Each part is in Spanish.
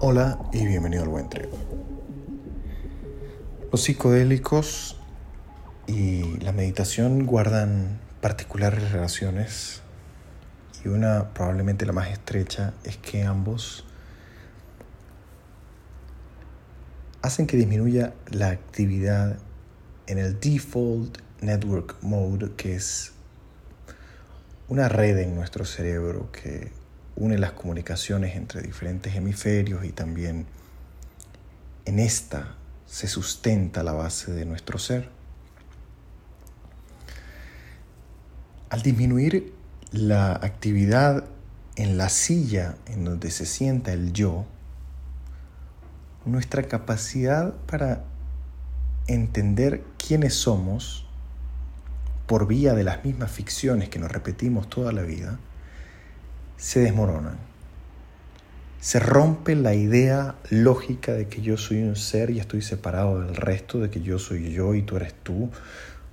Hola y bienvenido al Buen Trip. Los psicodélicos y la meditación guardan particulares relaciones y una probablemente la más estrecha es que ambos hacen que disminuya la actividad en el default network mode que es una red en nuestro cerebro que une las comunicaciones entre diferentes hemisferios y también en esta se sustenta la base de nuestro ser. Al disminuir la actividad en la silla en donde se sienta el yo, nuestra capacidad para entender quiénes somos por vía de las mismas ficciones que nos repetimos toda la vida, se desmoronan. Se rompe la idea lógica de que yo soy un ser y estoy separado del resto, de que yo soy yo y tú eres tú.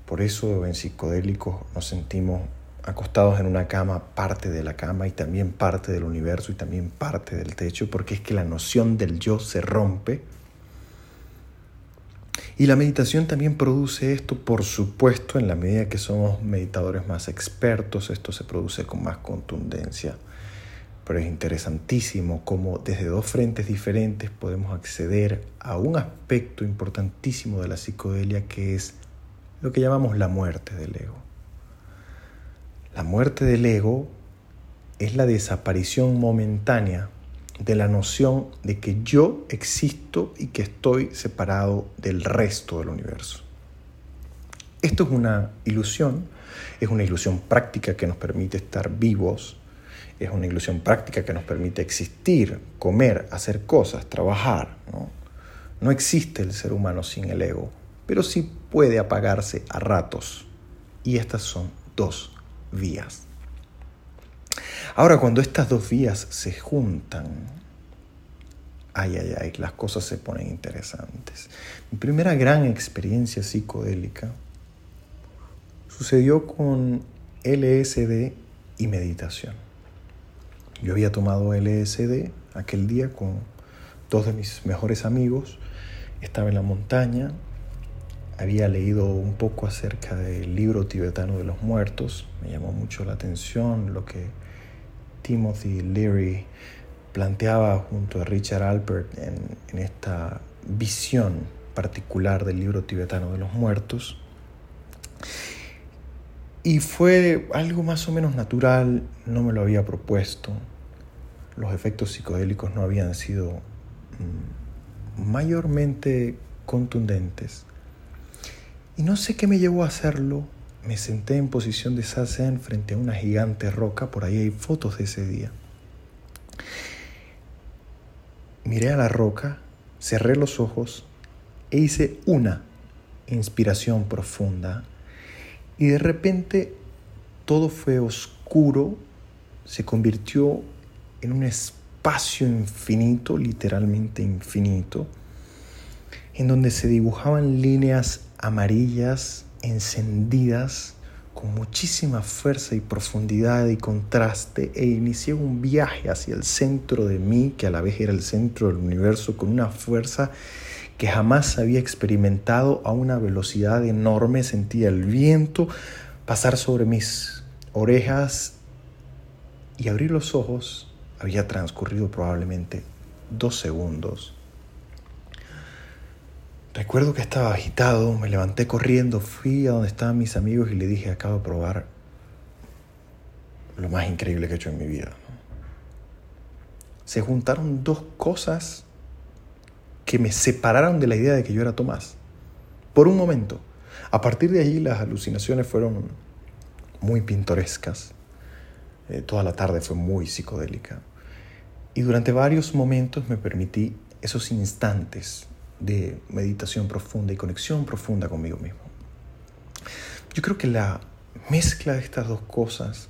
Por eso en psicodélicos nos sentimos acostados en una cama, parte de la cama y también parte del universo y también parte del techo, porque es que la noción del yo se rompe. Y la meditación también produce esto, por supuesto, en la medida que somos meditadores más expertos, esto se produce con más contundencia pero es interesantísimo cómo desde dos frentes diferentes podemos acceder a un aspecto importantísimo de la psicodelia que es lo que llamamos la muerte del ego. La muerte del ego es la desaparición momentánea de la noción de que yo existo y que estoy separado del resto del universo. Esto es una ilusión, es una ilusión práctica que nos permite estar vivos es una ilusión práctica que nos permite existir, comer, hacer cosas, trabajar. ¿no? existe el ser humano sin el ego, pero sí puede apagarse a ratos. Y estas son dos vías. Ahora, cuando estas dos vías se juntan, ay, ay, ay, las cosas se ponen interesantes. Mi primera gran experiencia psicodélica sucedió con LSD y meditación. Yo había tomado LSD aquel día con dos de mis mejores amigos. Estaba en la montaña. Había leído un poco acerca del libro tibetano de los muertos. Me llamó mucho la atención lo que Timothy Leary planteaba junto a Richard Alpert en, en esta visión particular del libro tibetano de los muertos. Y fue algo más o menos natural, no me lo había propuesto. Los efectos psicodélicos no habían sido mm, mayormente contundentes. Y no sé qué me llevó a hacerlo. Me senté en posición de sazen frente a una gigante roca, por ahí hay fotos de ese día. Miré a la roca, cerré los ojos e hice una inspiración profunda y de repente todo fue oscuro, se convirtió en un espacio infinito, literalmente infinito, en donde se dibujaban líneas amarillas encendidas con muchísima fuerza y profundidad y contraste e inicié un viaje hacia el centro de mí, que a la vez era el centro del universo, con una fuerza que jamás había experimentado a una velocidad enorme. Sentía el viento pasar sobre mis orejas y abrir los ojos. Había transcurrido probablemente dos segundos. Recuerdo que estaba agitado, me levanté corriendo, fui a donde estaban mis amigos y le dije, acabo de probar lo más increíble que he hecho en mi vida. Se juntaron dos cosas que me separaron de la idea de que yo era Tomás. Por un momento. A partir de allí las alucinaciones fueron muy pintorescas. Eh, toda la tarde fue muy psicodélica. Y durante varios momentos me permití esos instantes de meditación profunda y conexión profunda conmigo mismo. Yo creo que la mezcla de estas dos cosas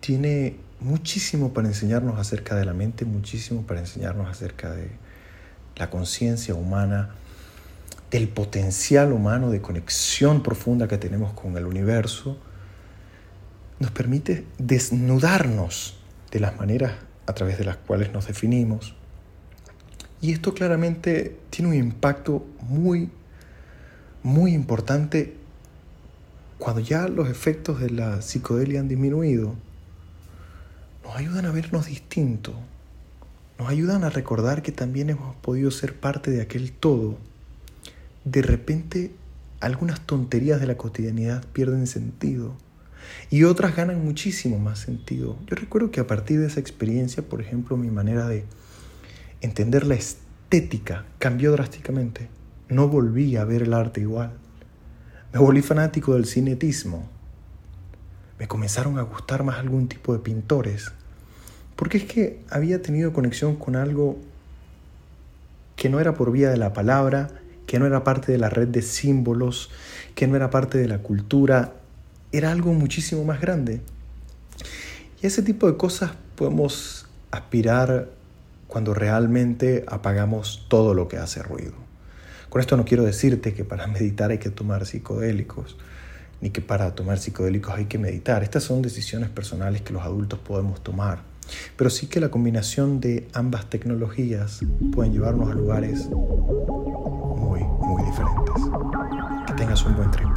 tiene muchísimo para enseñarnos acerca de la mente, muchísimo para enseñarnos acerca de, la conciencia humana, del potencial humano de conexión profunda que tenemos con el universo, nos permite desnudarnos de las maneras a través de las cuales nos definimos, Y esto claramente tiene un impacto muy, muy importante cuando ya los efectos de la psicodelia han disminuido. Nos ayudan a vernos distintos. Nos ayudan a recordar que también hemos podido ser parte de aquel todo. De repente, algunas tonterías de la cotidianidad pierden sentido y otras ganan muchísimo más sentido. Yo recuerdo que a partir de esa experiencia, por ejemplo, mi manera de entender la estética cambió drásticamente. No volví a ver el arte igual. Me volví fanático del cinetismo. Me comenzaron a gustar más algún tipo de pintores. Porque es que había tenido conexión con algo que no era por vía de la palabra, que no era parte de la red de símbolos, que no era parte de la cultura, era algo muchísimo más grande. Y ese tipo de cosas podemos aspirar cuando realmente apagamos todo lo que hace ruido. Con esto no quiero decirte que para meditar hay que tomar psicodélicos, ni que para tomar psicodélicos hay que meditar. Estas son decisiones personales que los adultos podemos tomar. Pero sí que la combinación de ambas tecnologías pueden llevarnos a lugares muy, muy diferentes. Que tengas un buen trip.